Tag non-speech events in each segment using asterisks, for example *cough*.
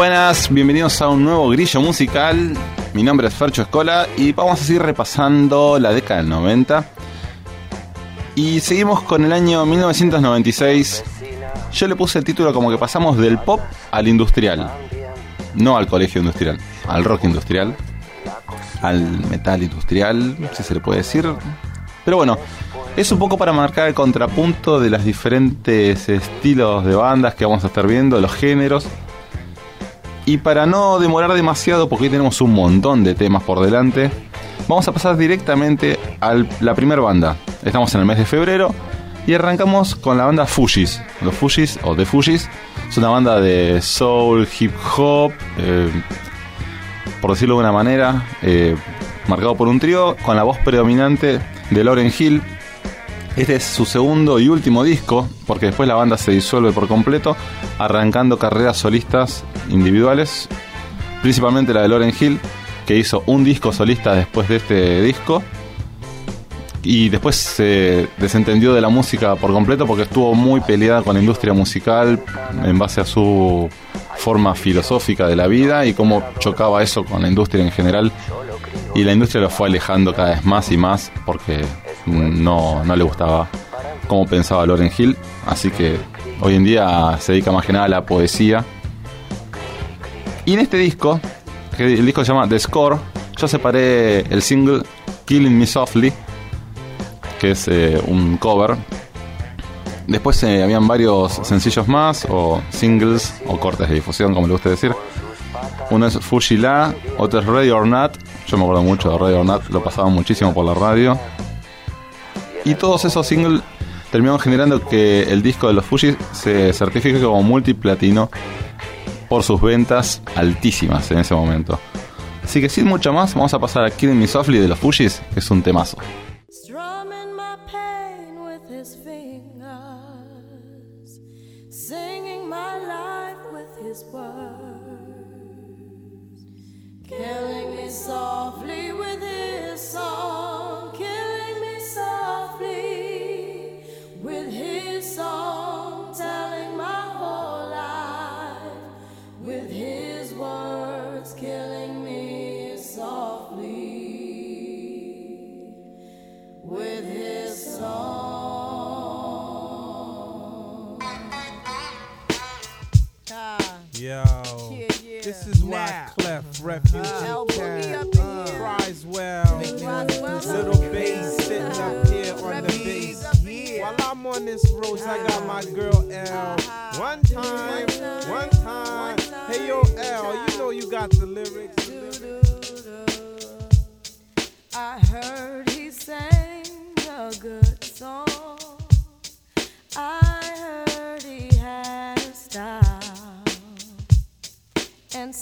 buenas, bienvenidos a un nuevo grillo musical. Mi nombre es Fercho Escola y vamos a seguir repasando la década del 90. Y seguimos con el año 1996. Yo le puse el título como que pasamos del pop al industrial. No al colegio industrial, al rock industrial, al metal industrial, si se le puede decir. Pero bueno, es un poco para marcar el contrapunto de los diferentes estilos de bandas que vamos a estar viendo, los géneros. Y para no demorar demasiado, porque tenemos un montón de temas por delante, vamos a pasar directamente a la primera banda. Estamos en el mes de febrero y arrancamos con la banda Fujis. Los Fujis o The Fujis es una banda de soul, hip hop, eh, por decirlo de una manera, eh, marcado por un trío con la voz predominante de Lauren Hill, este es su segundo y último disco, porque después la banda se disuelve por completo, arrancando carreras solistas individuales, principalmente la de Lauren Hill, que hizo un disco solista después de este disco. Y después se desentendió de la música por completo porque estuvo muy peleada con la industria musical en base a su forma filosófica de la vida y cómo chocaba eso con la industria en general. Y la industria lo fue alejando cada vez más y más porque no, no le gustaba cómo pensaba Loren Hill, así que hoy en día se dedica más que nada a la poesía. Y en este disco, el disco se llama The Score, yo separé el single Killing Me Softly, que es eh, un cover. Después eh, habían varios sencillos más, o singles, o cortes de difusión, como le gusta decir. Uno es La, otro es Ready or Not. Yo me acuerdo mucho de Ready or Not, lo pasaba muchísimo por la radio. Y todos esos singles terminaron generando que el disco de los Fujis se certifique como multiplatino por sus ventas altísimas en ese momento. Así que sin mucho más, vamos a pasar a Killing Me Softly de los Fujis, que es un temazo. Yo, yeah, yeah. this is why Clef Refuge uh, can cries well. Little bass sitting up uh-huh. here on the bass. While I'm on this road, I got my uh-huh. girl L.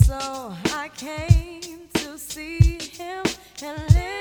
so I came to see him and listen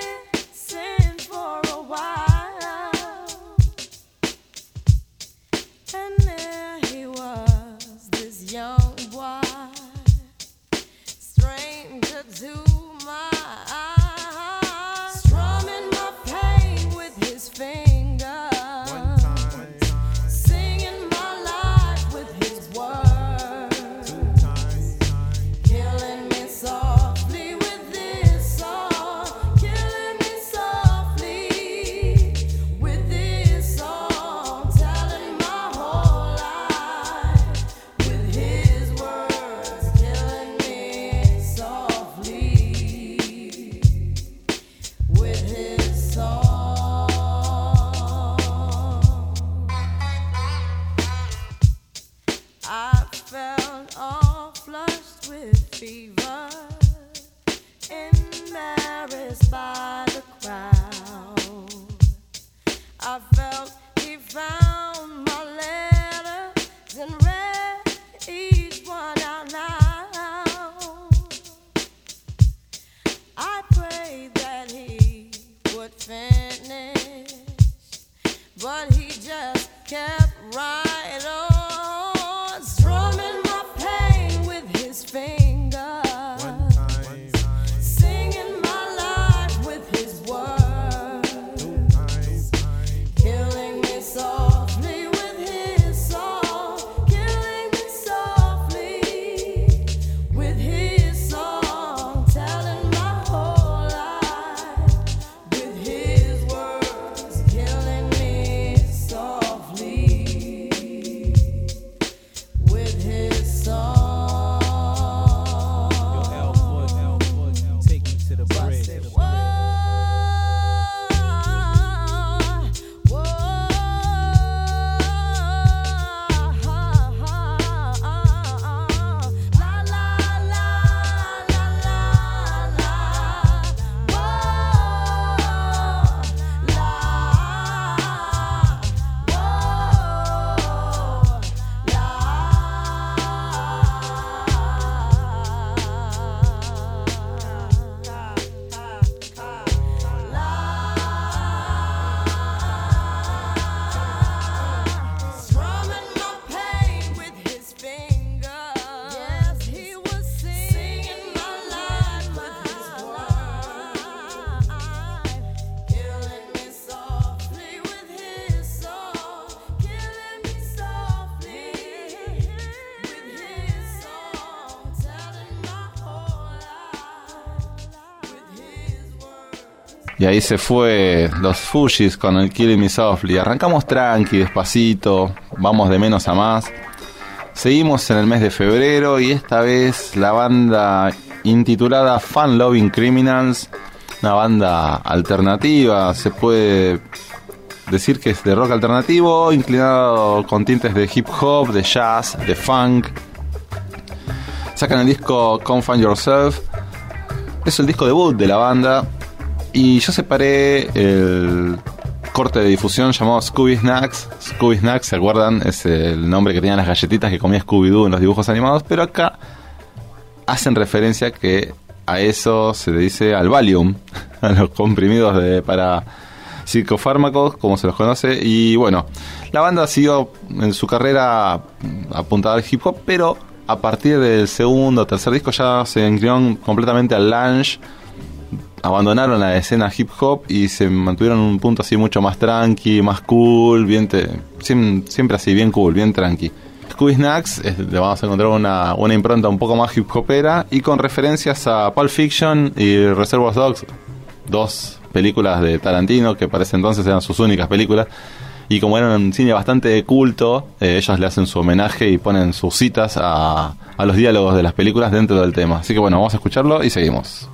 but he just kept right Y ahí se fue los Fujis con el Killing Me Softly. Arrancamos tranqui, despacito, vamos de menos a más. Seguimos en el mes de febrero y esta vez la banda intitulada Fun Loving Criminals, una banda alternativa, se puede decir que es de rock alternativo, inclinado con tintes de hip hop, de jazz, de funk. Sacan el disco Come Find Yourself. Es el disco debut de la banda. Y yo separé el corte de difusión llamado Scooby Snacks. Scooby Snacks, ¿se acuerdan? Es el nombre que tenían las galletitas que comía Scooby-Doo en los dibujos animados. Pero acá hacen referencia que a eso se le dice al Valium, *laughs* a los comprimidos de, para psicofármacos, como se los conoce. Y bueno, la banda siguió en su carrera apuntada al hip hop, pero a partir del segundo o tercer disco ya se inclinaron completamente al lounge. Abandonaron la escena hip hop y se mantuvieron en un punto así mucho más tranqui, más cool, bien siempre así, bien cool, bien tranqui. Scooby Snacks le vamos a encontrar una, una impronta un poco más hip hopera y con referencias a Pulp Fiction y Reservoir Dogs, dos películas de Tarantino que para ese entonces eran sus únicas películas. Y como eran un cine bastante culto, eh, ellos le hacen su homenaje y ponen sus citas a, a los diálogos de las películas dentro del tema. Así que bueno, vamos a escucharlo y seguimos.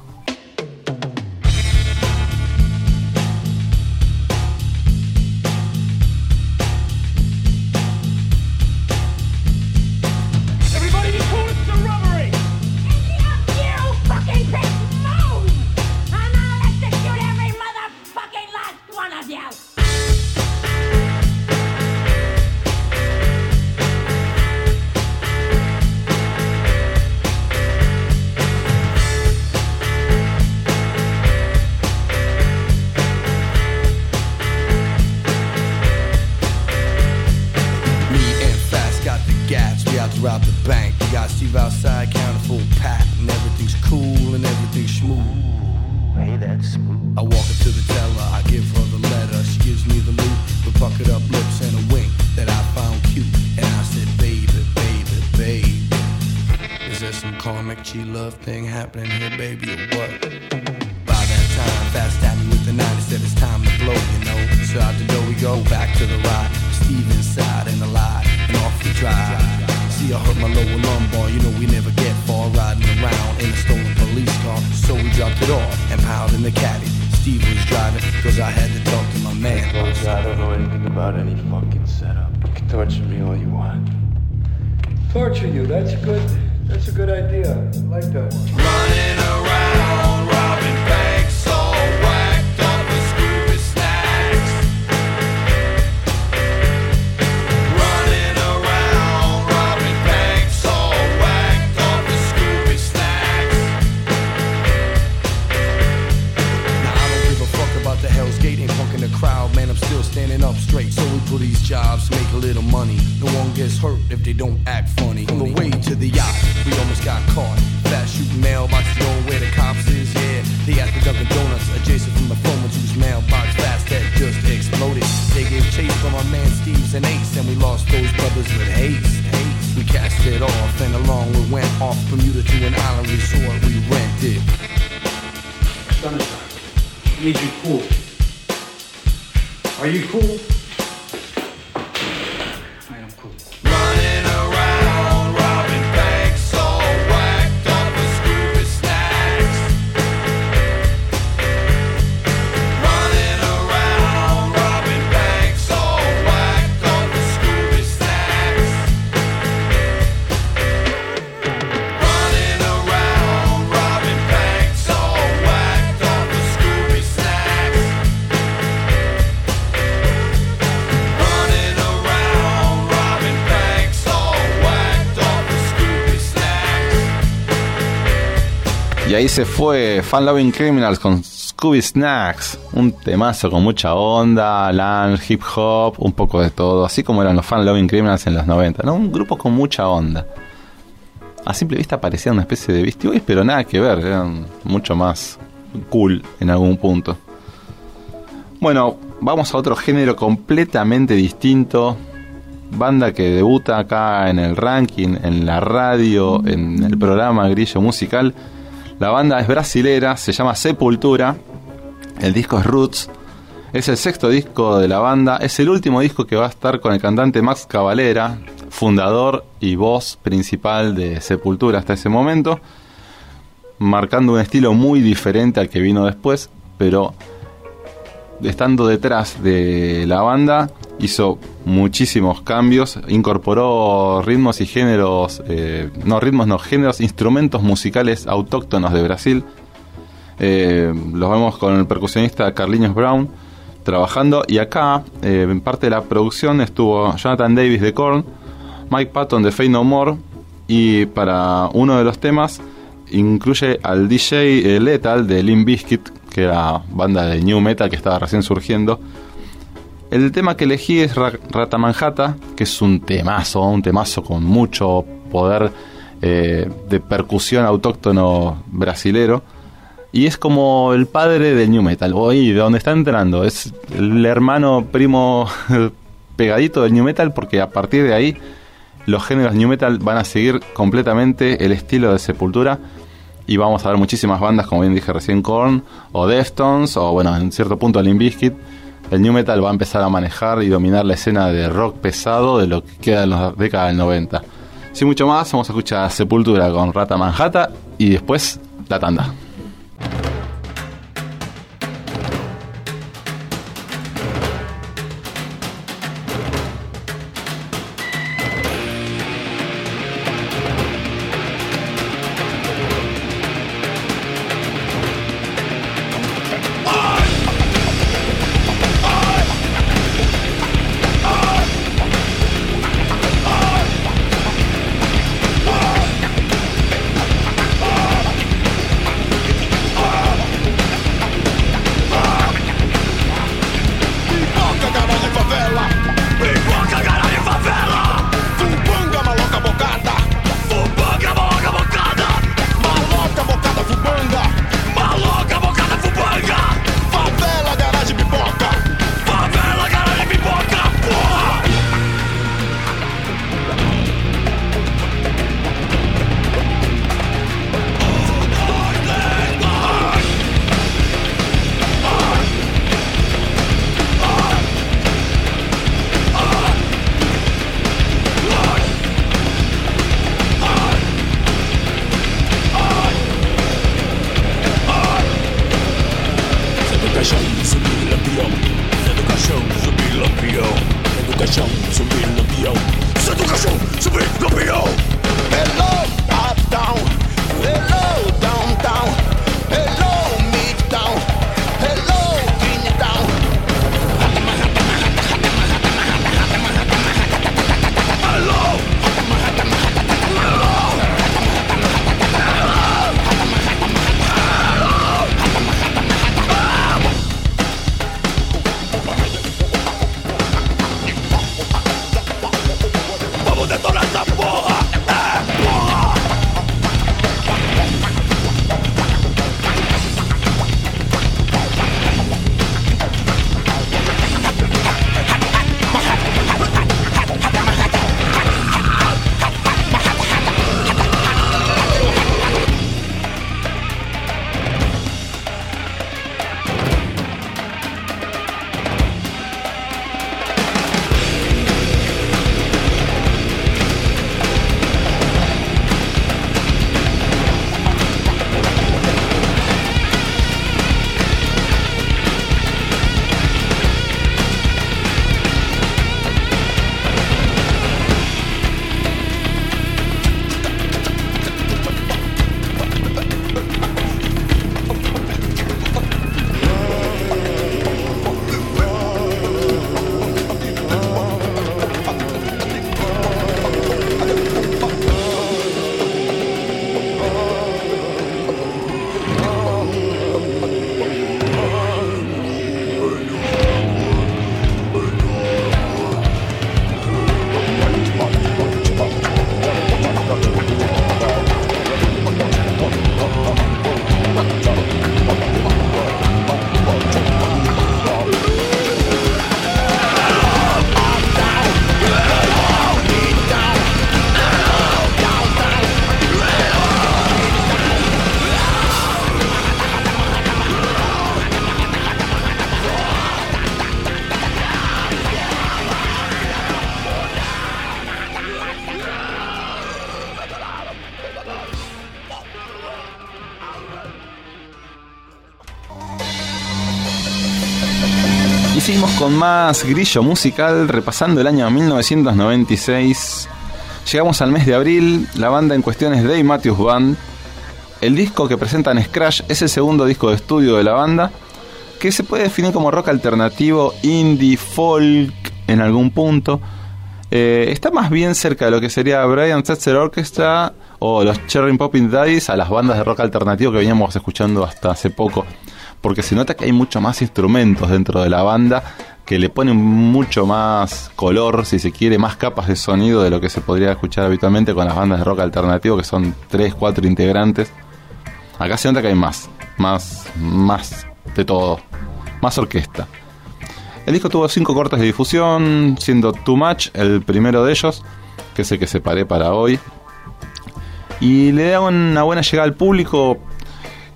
is you cool? Are you cool? Ahí se fue Fan Loving Criminals con Scooby Snacks, un temazo con mucha onda, lounge, hip hop, un poco de todo, así como eran los Fan Loving Criminals en los 90, ¿no? Un grupo con mucha onda. A simple vista parecía una especie de Beastie Boys, pero nada que ver, eran mucho más cool en algún punto. Bueno, vamos a otro género completamente distinto. Banda que debuta acá en el ranking, en la radio, en el programa Grillo Musical la banda es brasilera, se llama Sepultura El disco es Roots. Es el sexto disco de la banda. Es el último disco que va a estar con el cantante Max Cavalera, fundador y voz principal de Sepultura hasta ese momento. Marcando un estilo muy diferente al que vino después, pero estando detrás de la banda hizo muchísimos cambios, incorporó ritmos y géneros, eh, no ritmos, no géneros, instrumentos musicales autóctonos de Brasil. Eh, los vemos con el percusionista Carlinhos Brown trabajando y acá eh, en parte de la producción estuvo Jonathan Davis de Korn, Mike Patton de Fey No More y para uno de los temas incluye al DJ Lethal de Limp Bizkit que era banda de new metal que estaba recién surgiendo el tema que elegí es Ratamanjata, que es un temazo, un temazo con mucho poder eh, de percusión autóctono brasilero. Y es como el padre del New Metal, oí, de donde está entrando. Es el hermano primo *laughs* pegadito del New Metal, porque a partir de ahí los géneros New Metal van a seguir completamente el estilo de Sepultura. Y vamos a ver muchísimas bandas, como bien dije recién, Korn, o Deftones, o bueno, en cierto punto Limp Bizkit el new metal va a empezar a manejar y dominar la escena de rock pesado de lo que queda en la década del 90. Sin mucho más, vamos a escuchar Sepultura con Rata Manhattan y después la tanda. Con más grillo musical repasando el año 1996. Llegamos al mes de abril, la banda en cuestión es Dave Matthews Band. El disco que presentan Scratch es el segundo disco de estudio de la banda, que se puede definir como rock alternativo, indie, folk en algún punto. Eh, está más bien cerca de lo que sería Brian Setzer Orchestra o los Cherry Popping Daddies a las bandas de rock alternativo que veníamos escuchando hasta hace poco porque se nota que hay mucho más instrumentos dentro de la banda que le ponen mucho más color, si se quiere, más capas de sonido de lo que se podría escuchar habitualmente con las bandas de rock alternativo, que son 3, 4 integrantes. Acá se nota que hay más, más, más de todo, más orquesta. El disco tuvo 5 cortes de difusión, siendo Too Much el primero de ellos, que es el que separé para hoy. Y le da una buena llegada al público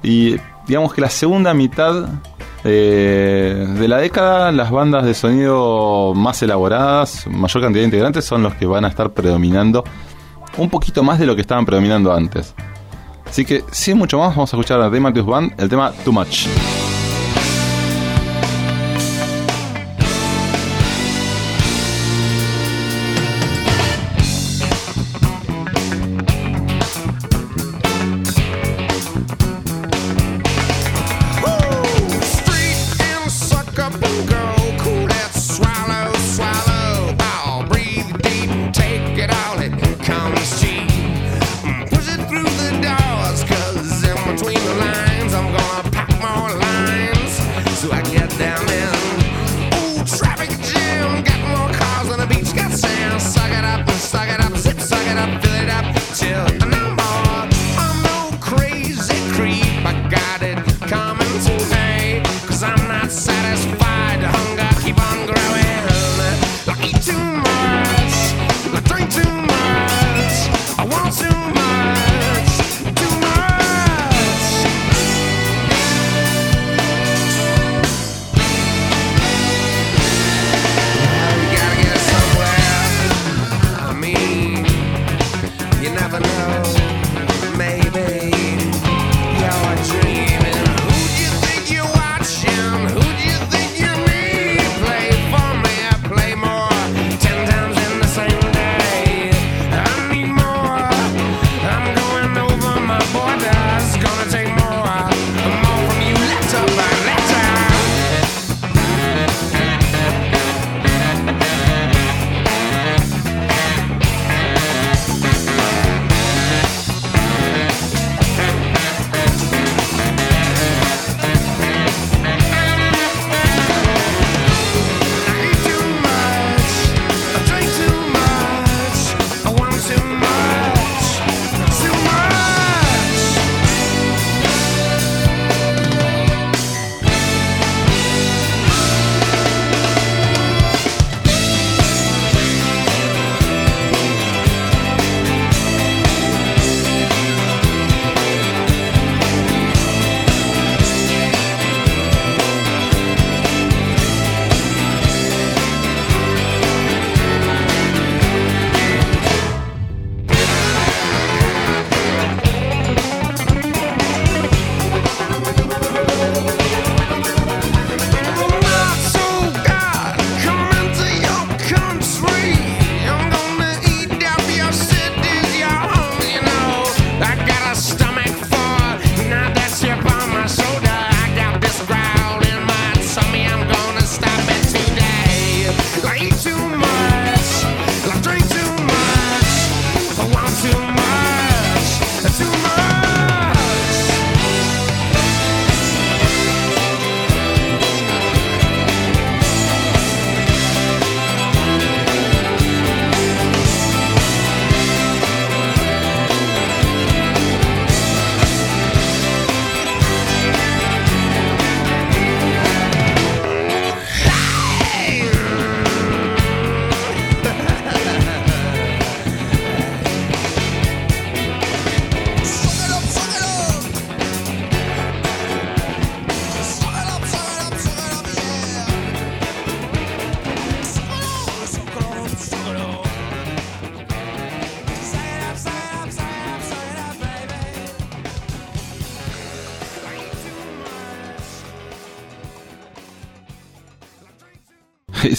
y digamos que la segunda mitad eh, de la década, las bandas de sonido más elaboradas, mayor cantidad de integrantes, son los que van a estar predominando un poquito más de lo que estaban predominando antes. Así que, sin mucho más, vamos a escuchar a The Matthews Band el tema Too Much.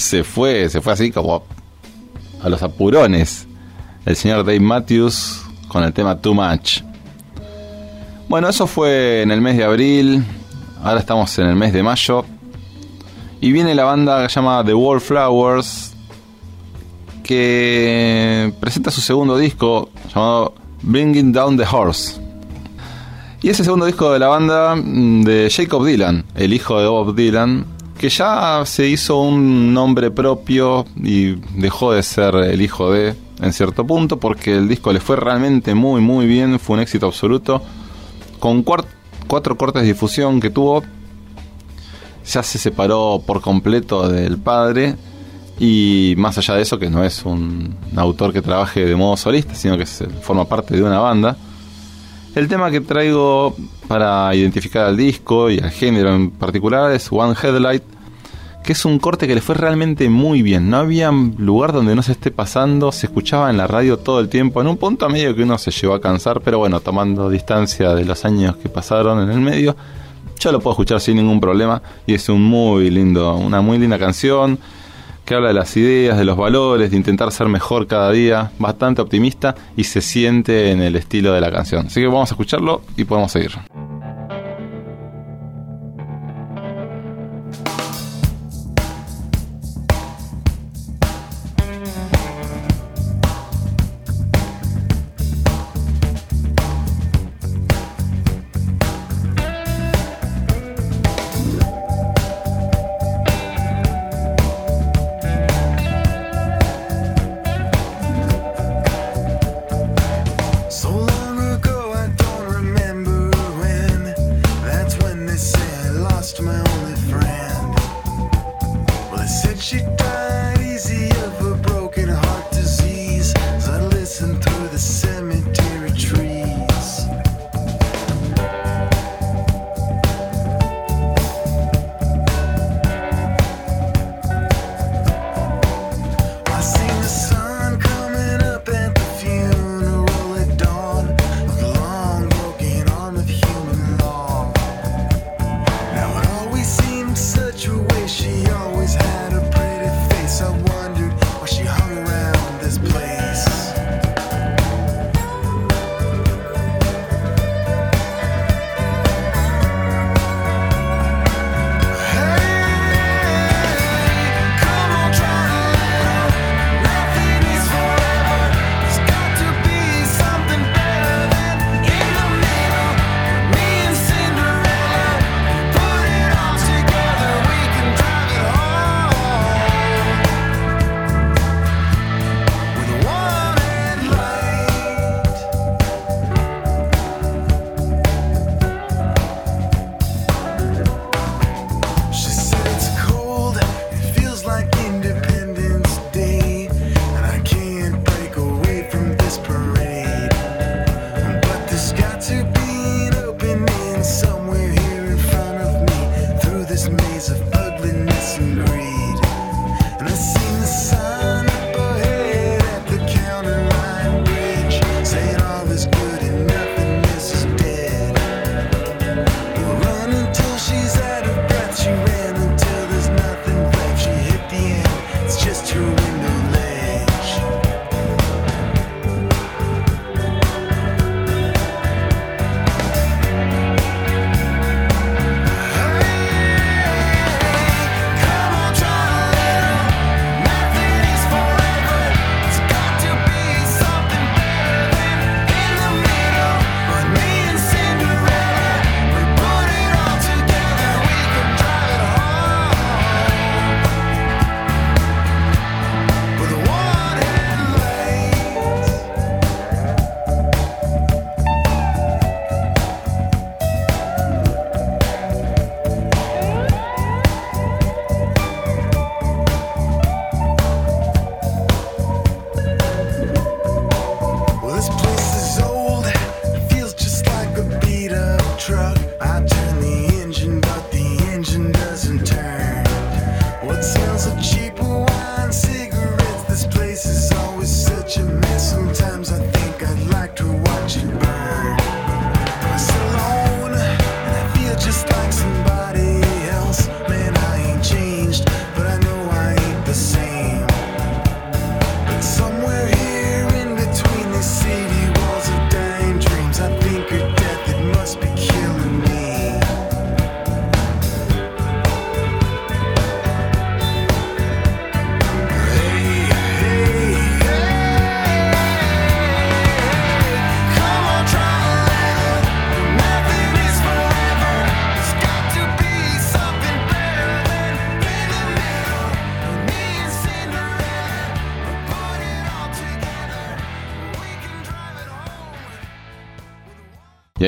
Se fue, se fue así como a los apurones. El señor Dave Matthews con el tema Too Much. Bueno, eso fue en el mes de abril. Ahora estamos en el mes de mayo. Y viene la banda llamada The Wallflowers. Que presenta su segundo disco llamado Bringing Down the Horse. Y ese segundo disco de la banda mm, de Jacob Dylan, el hijo de Bob Dylan, que ya se hizo un nombre propio y dejó de ser el hijo de en cierto punto porque el disco le fue realmente muy muy bien, fue un éxito absoluto. Con cuatro cortes de difusión que tuvo, ya se separó por completo del padre y más allá de eso que no es un autor que trabaje de modo solista, sino que forma parte de una banda. El tema que traigo para identificar al disco y al género en particular es One Headlight, que es un corte que le fue realmente muy bien. No había lugar donde no se esté pasando, se escuchaba en la radio todo el tiempo, en un punto medio que uno se llevó a cansar, pero bueno, tomando distancia de los años que pasaron en el medio, yo lo puedo escuchar sin ningún problema y es un muy lindo, una muy linda canción que habla de las ideas, de los valores, de intentar ser mejor cada día, bastante optimista y se siente en el estilo de la canción. Así que vamos a escucharlo y podemos seguir.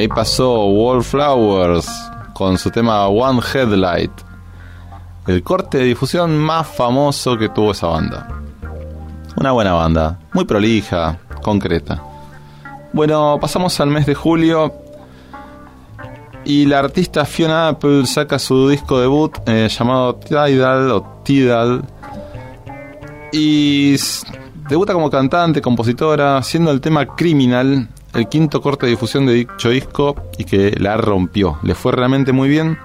Ahí pasó Wallflowers con su tema One Headlight, el corte de difusión más famoso que tuvo esa banda. Una buena banda, muy prolija, concreta. Bueno, pasamos al mes de julio y la artista Fiona Apple saca su disco debut eh, llamado Tidal o Tidal y debuta como cantante, compositora, haciendo el tema Criminal, el quinto corte de difusión de dicho disco y que la rompió. Le fue realmente muy bien.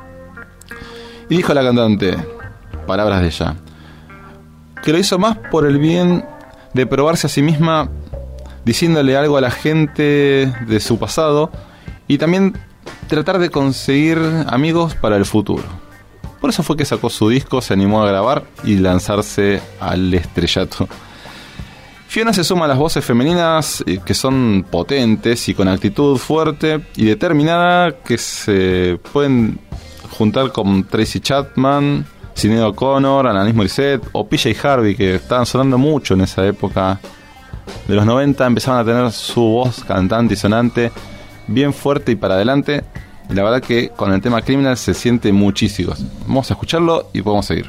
Y dijo la cantante, palabras de ella, que lo hizo más por el bien de probarse a sí misma diciéndole algo a la gente de su pasado y también tratar de conseguir amigos para el futuro. Por eso fue que sacó su disco, se animó a grabar y lanzarse al estrellato. Fiona se suma a las voces femeninas eh, que son potentes y con actitud fuerte y determinada que se pueden juntar con Tracy Chapman, Sinead O'Connor, Alanis Morissette o PJ Harvey que estaban sonando mucho en esa época de los 90 empezaban a tener su voz cantante y sonante bien fuerte y para adelante. Y la verdad que con el tema Criminal se siente muchísimo. Vamos a escucharlo y podemos seguir.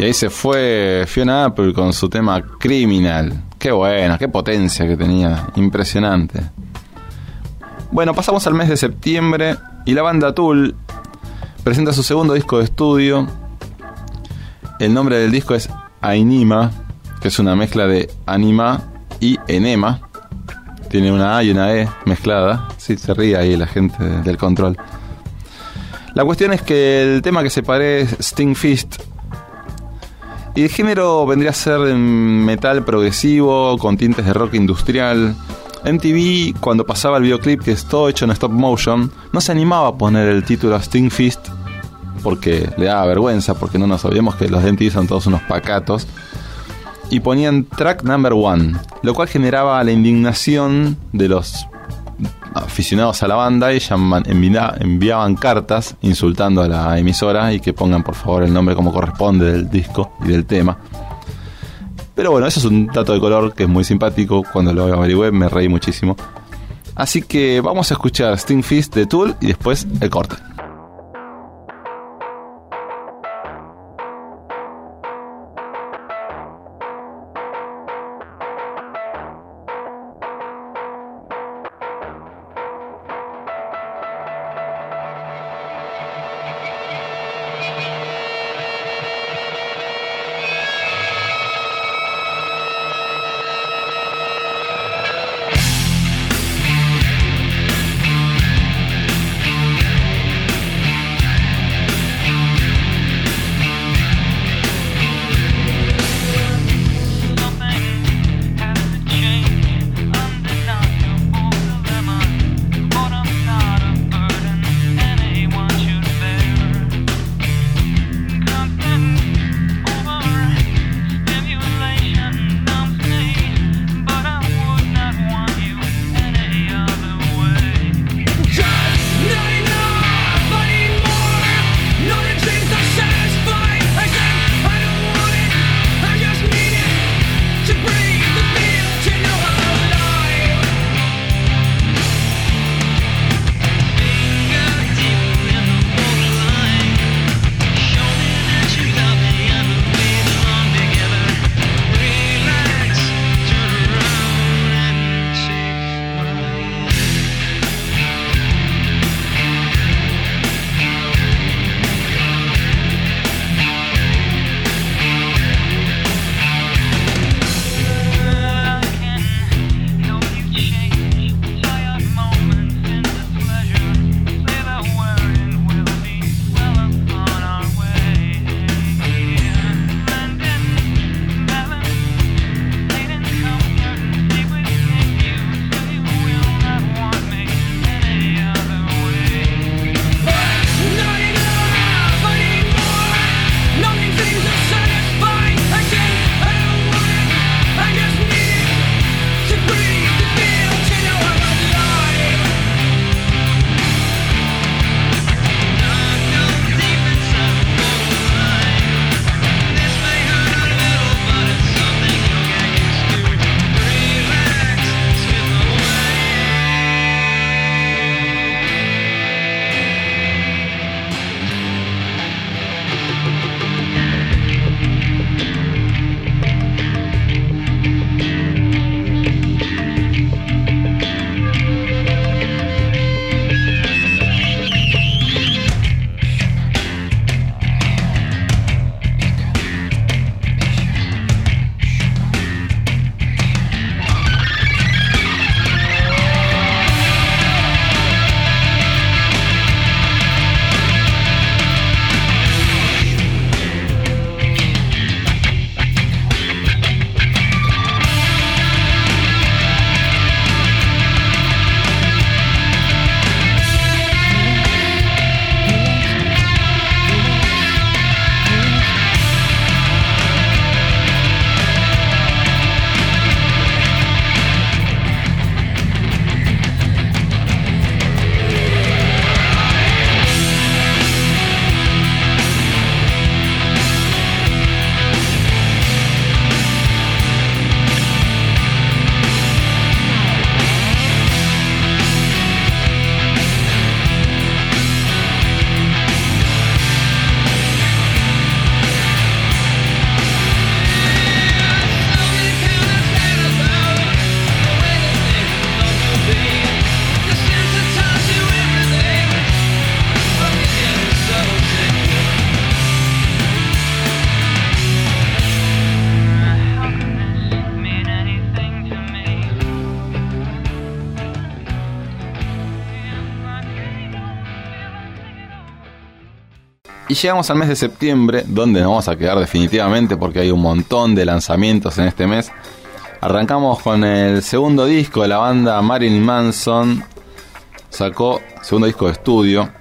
Y ahí se fue Fiona Apple con su tema Criminal. Qué buena, qué potencia que tenía. Impresionante. Bueno, pasamos al mes de septiembre y la banda Tool presenta su segundo disco de estudio. El nombre del disco es Ainima, que es una mezcla de anima y enema. Tiene una A y una E mezclada. Sí, se ríe ahí la gente del control. La cuestión es que el tema que separé es Sting Fist. Y el género vendría a ser metal progresivo, con tintes de rock industrial. MTV, cuando pasaba el videoclip que es todo hecho en stop motion, no se animaba a poner el título Sting Fist porque le daba vergüenza, porque no nos olvidemos que los de MTV son todos unos pacatos. Y ponían track number one, lo cual generaba la indignación de los aficionados a la banda y enviaban cartas insultando a la emisora y que pongan por favor el nombre como corresponde del disco y del tema. Pero bueno, eso es un dato de color que es muy simpático. Cuando lo averigüé me reí muchísimo. Así que vamos a escuchar Sting Fist de Tool y después el corte. Y llegamos al mes de septiembre, donde nos vamos a quedar definitivamente porque hay un montón de lanzamientos en este mes. Arrancamos con el segundo disco de la banda Marilyn Manson. Sacó segundo disco de estudio.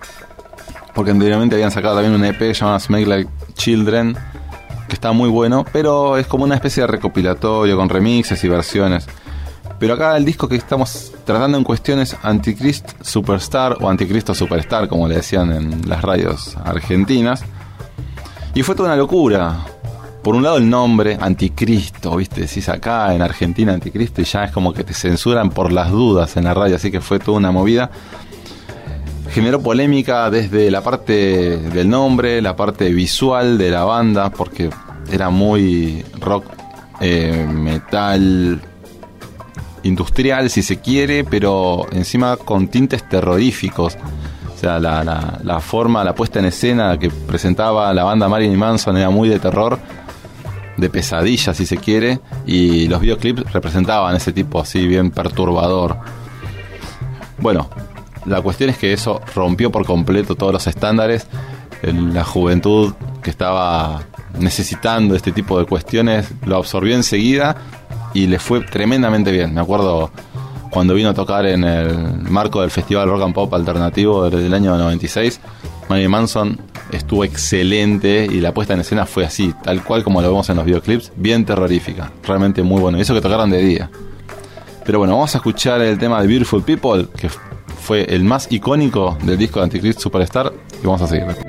Porque anteriormente habían sacado también un EP llamado Smake Like Children. Que está muy bueno, pero es como una especie de recopilatorio con remixes y versiones. Pero acá el disco que estamos tratando en cuestiones Antichrist Superstar o Anticristo Superstar, como le decían en las radios argentinas. Y fue toda una locura. Por un lado el nombre, Anticristo, viste, decís acá en Argentina Anticristo y ya es como que te censuran por las dudas en la radio, así que fue toda una movida. Generó polémica desde la parte del nombre, la parte visual de la banda, porque era muy rock, eh, metal, industrial, si se quiere, pero encima con tintes terroríficos. O sea, la, la, forma, la puesta en escena que presentaba la banda Marilyn Manson era muy de terror, de pesadilla, si se quiere, y los videoclips representaban ese tipo así, bien perturbador. Bueno, la cuestión es que eso rompió por completo todos los estándares. La juventud que estaba necesitando este tipo de cuestiones lo absorbió enseguida y le fue tremendamente bien. Me acuerdo cuando vino a tocar en el marco del Festival Rock and Pop Alternativo del año 96. Marilyn Manson estuvo excelente y la puesta en escena fue así, tal cual como lo vemos en los videoclips, bien terrorífica, realmente muy bueno. Y eso que tocaron de día. Pero bueno, vamos a escuchar el tema de Beautiful People, que fue el más icónico del disco de Antichrist Superstar, y vamos a seguir.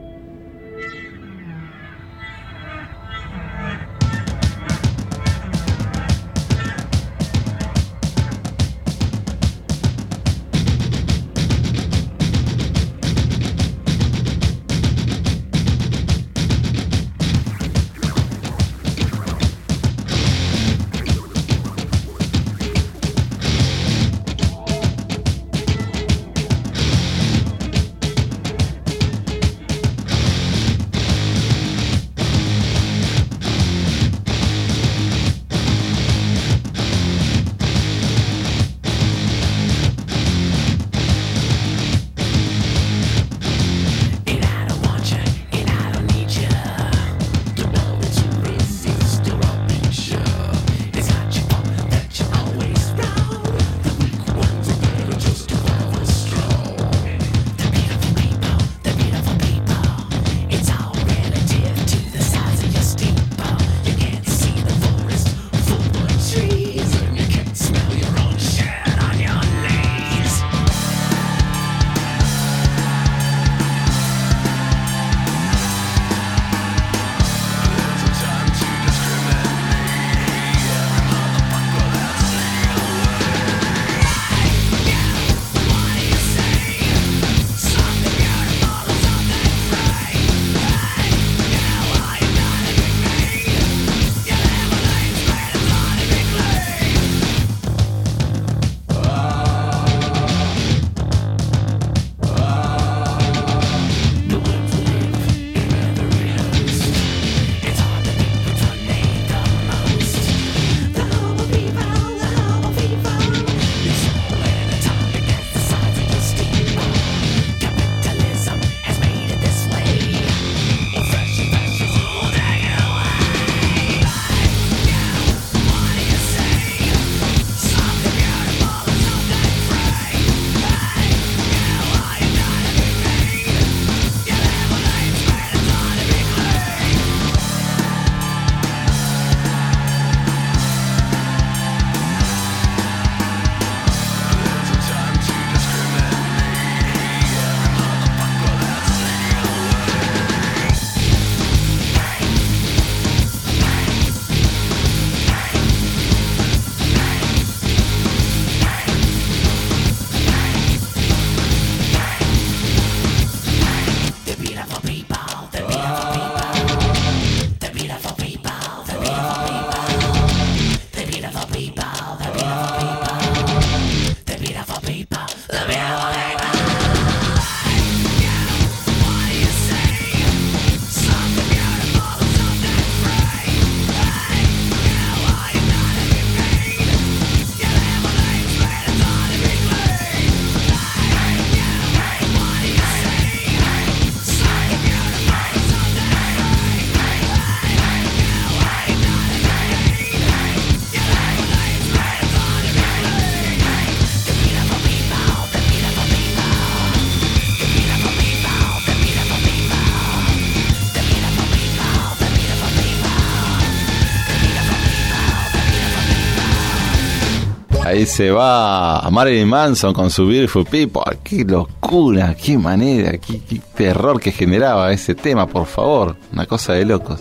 Ahí se va Marilyn Manson con su Beautiful People. Qué locura, qué manera, qué, terror que generaba ese tema, por favor. Una cosa de locos.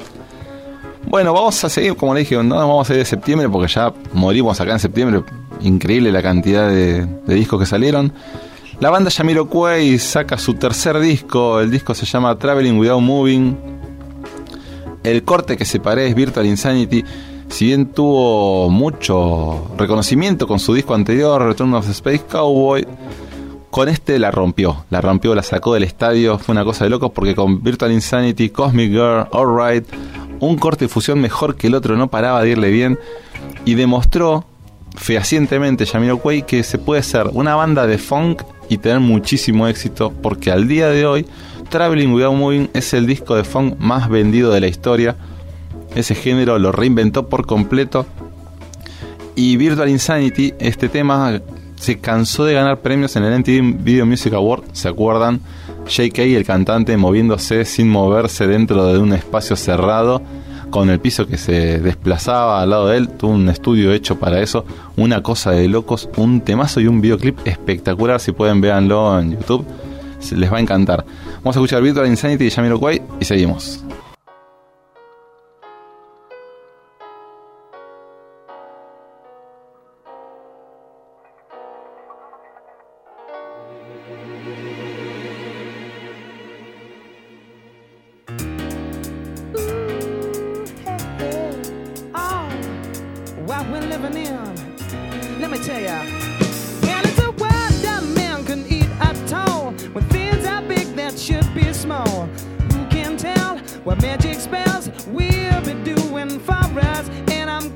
Bueno, vamos a seguir, como le dije, no vamos a ir de septiembre porque ya morimos acá en septiembre. Increíble la cantidad de, discos que salieron. La banda Jamiroquai saca su tercer disco. El disco se llama Traveling Without Moving. El corte que separé es Virtual Insanity si bien tuvo mucho reconocimiento con su disco anterior, Return of the Space Cowboy, con este la rompió, la rompió, la sacó del estadio, fue una cosa de locos porque con Virtual Insanity, Cosmic Girl, Alright, un corte de fusión mejor que el otro no paraba de irle bien y demostró fehacientemente Jamiroquai que se puede ser una banda de funk y tener muchísimo éxito porque al día de hoy Traveling Without Moving es el disco de funk más vendido de la historia ese género lo reinventó por completo. Y Virtual Insanity, este tema se cansó de ganar premios en el MTV Video Music Award, ¿se acuerdan? JK, el cantante, moviéndose sin moverse dentro de un espacio cerrado, con el piso que se desplazaba al lado de él, tuvo un estudio hecho para eso, una cosa de locos, un temazo y un videoclip espectacular, si pueden véanlo en YouTube, les va a encantar. Vamos a escuchar Virtual Insanity de Jamiroquai y seguimos. world we're living in. Let me tell ya. And it's a world that man can eat at all. When things are big that should be small. Who can tell what magic spells we'll be doing for us? And I'm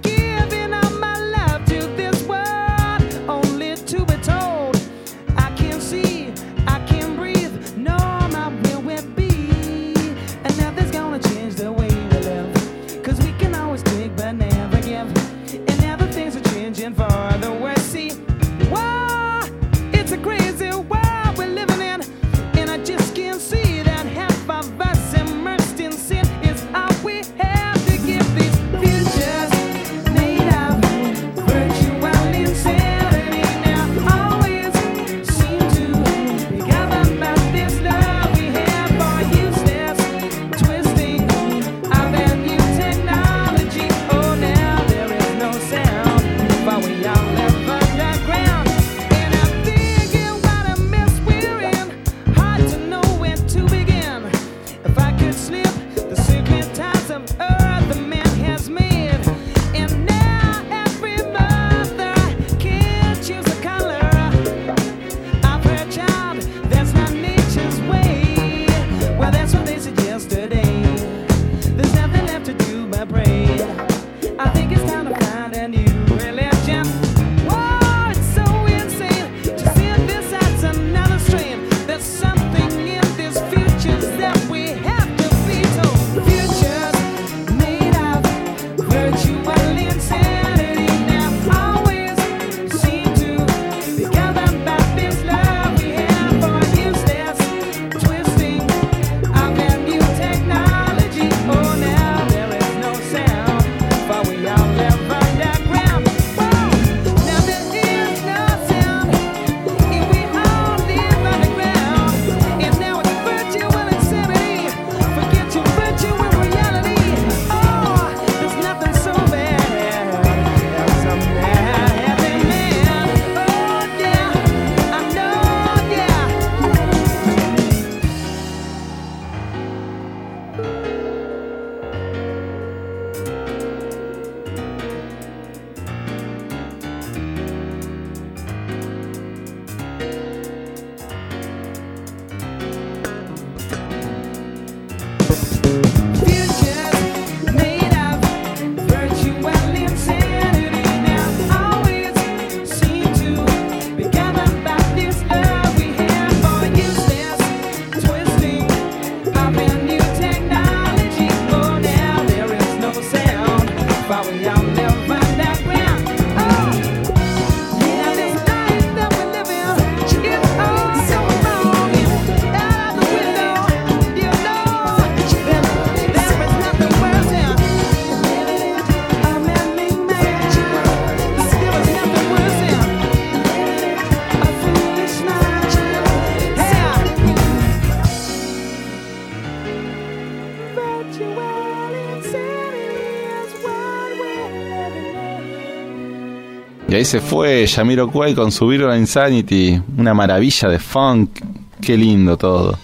Y ahí se fue Yamiro Kway con su Virtual Insanity, una maravilla de funk, qué lindo todo.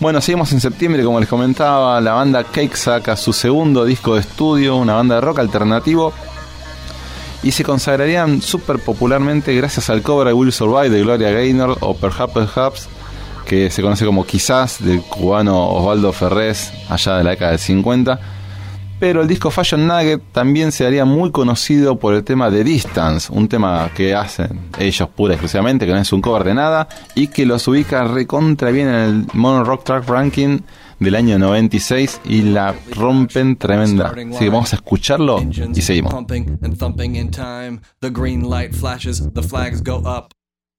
Bueno, seguimos en septiembre, como les comentaba, la banda Cake saca su segundo disco de estudio, una banda de rock alternativo, y se consagrarían súper popularmente gracias al cover de Will Survive de Gloria Gaynor o Perhaps Perhaps, que se conoce como Quizás del cubano Osvaldo Ferrés, allá de la década del 50 pero el disco Fashion Nugget también se haría muy conocido por el tema de Distance, un tema que hacen ellos pura exclusivamente, que no es un cover de nada, y que los ubica recontra bien en el Mono Rock Track Ranking del año 96 y la rompen tremenda. Así que vamos a escucharlo y seguimos.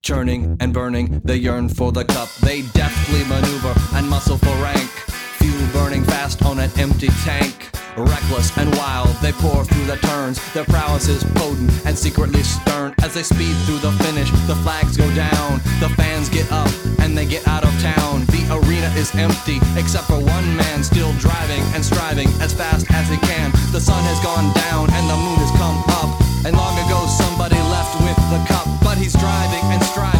Churning and burning, they yearn for the cup. They deftly maneuver and muscle for rank. Fuel burning fast on an empty tank. Reckless and wild, they pour through the turns. Their prowess is potent and secretly stern. As they speed through the finish, the flags go down. The fans get up and they get out of town. The arena is empty, except for one man still driving and striving as fast as he can. The sun has gone down and the moon has come up. And long ago, somebody left with the cup. But he's driving and striving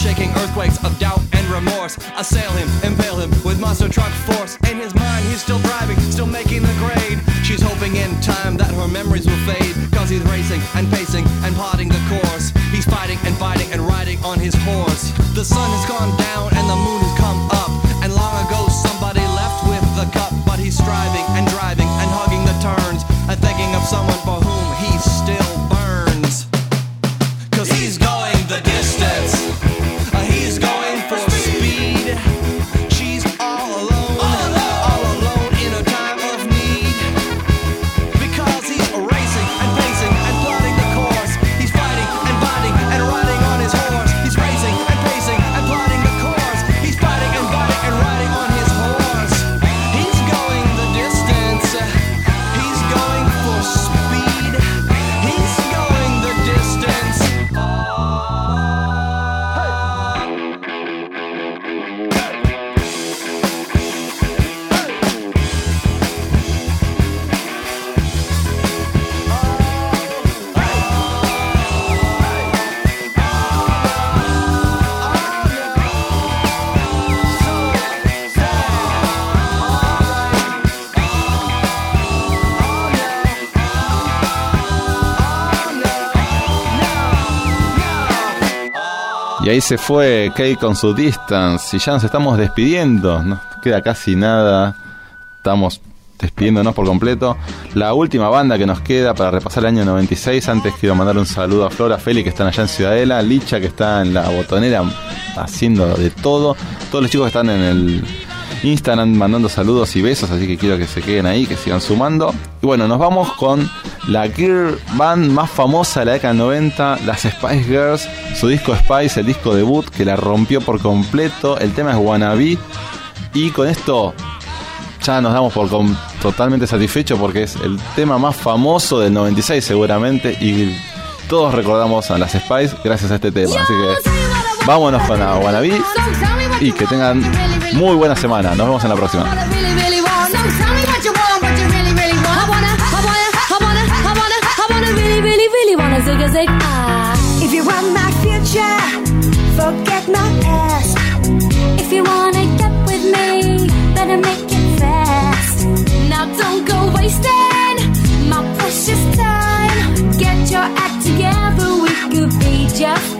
shaking earthquakes of doubt and remorse assail him, impale him with monster truck force. In his mind, he's still driving, still making the grade. She's hoping in time that her memories will fade. Cause he's racing and pacing and plotting the course. He's fighting and fighting and riding on his horse. The sun has gone down and the moon Y ahí se fue Kate con su distance. Y ya nos estamos despidiendo. No queda casi nada. Estamos despidiéndonos por completo. La última banda que nos queda para repasar el año 96. Antes quiero mandar un saludo a Flora, Feli que están allá en Ciudadela. Licha que está en la botonera haciendo de todo. Todos los chicos que están en el Instagram mandando saludos y besos. Así que quiero que se queden ahí, que sigan sumando. Y bueno, nos vamos con la girl band más famosa de la década del 90, las Spice Girls, su disco Spice, el disco debut que la rompió por completo, el tema es Wannabe y con esto ya nos damos por totalmente satisfechos porque es el tema más famoso del 96 seguramente y todos recordamos a las Spice gracias a este tema, así que vámonos con Wannabe y que tengan muy buena semana, nos vemos en la próxima. If